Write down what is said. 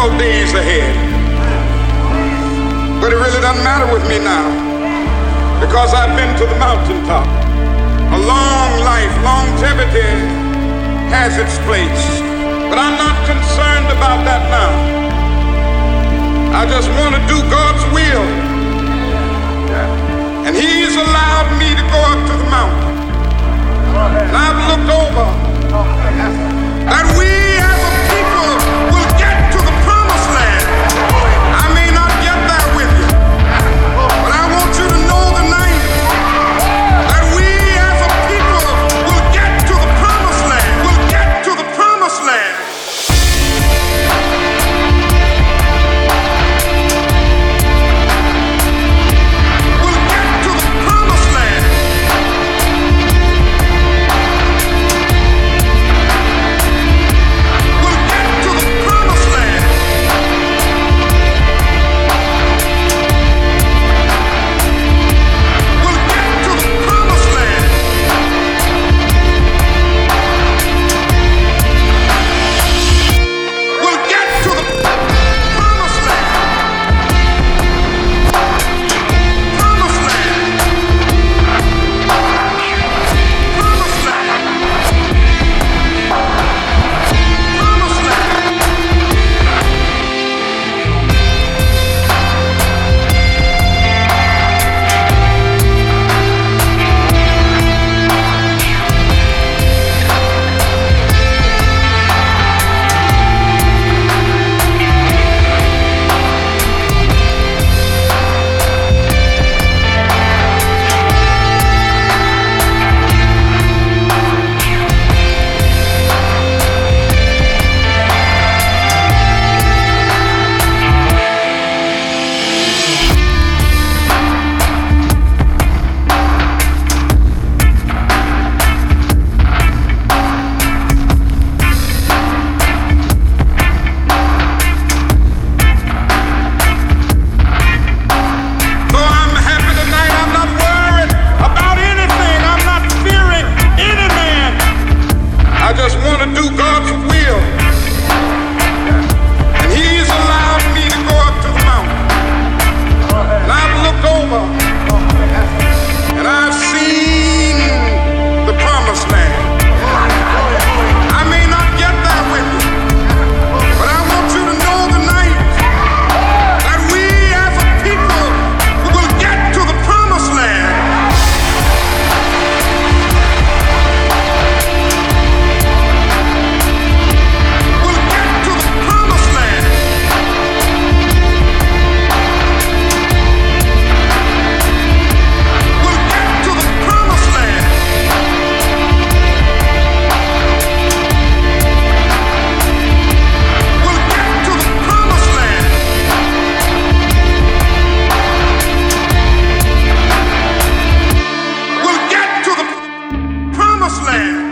difficult days ahead. But it really doesn't matter with me now because I've been to the mountaintop. A long life, longevity has its place. But I'm not concerned about that now. I just want to do God's will. land.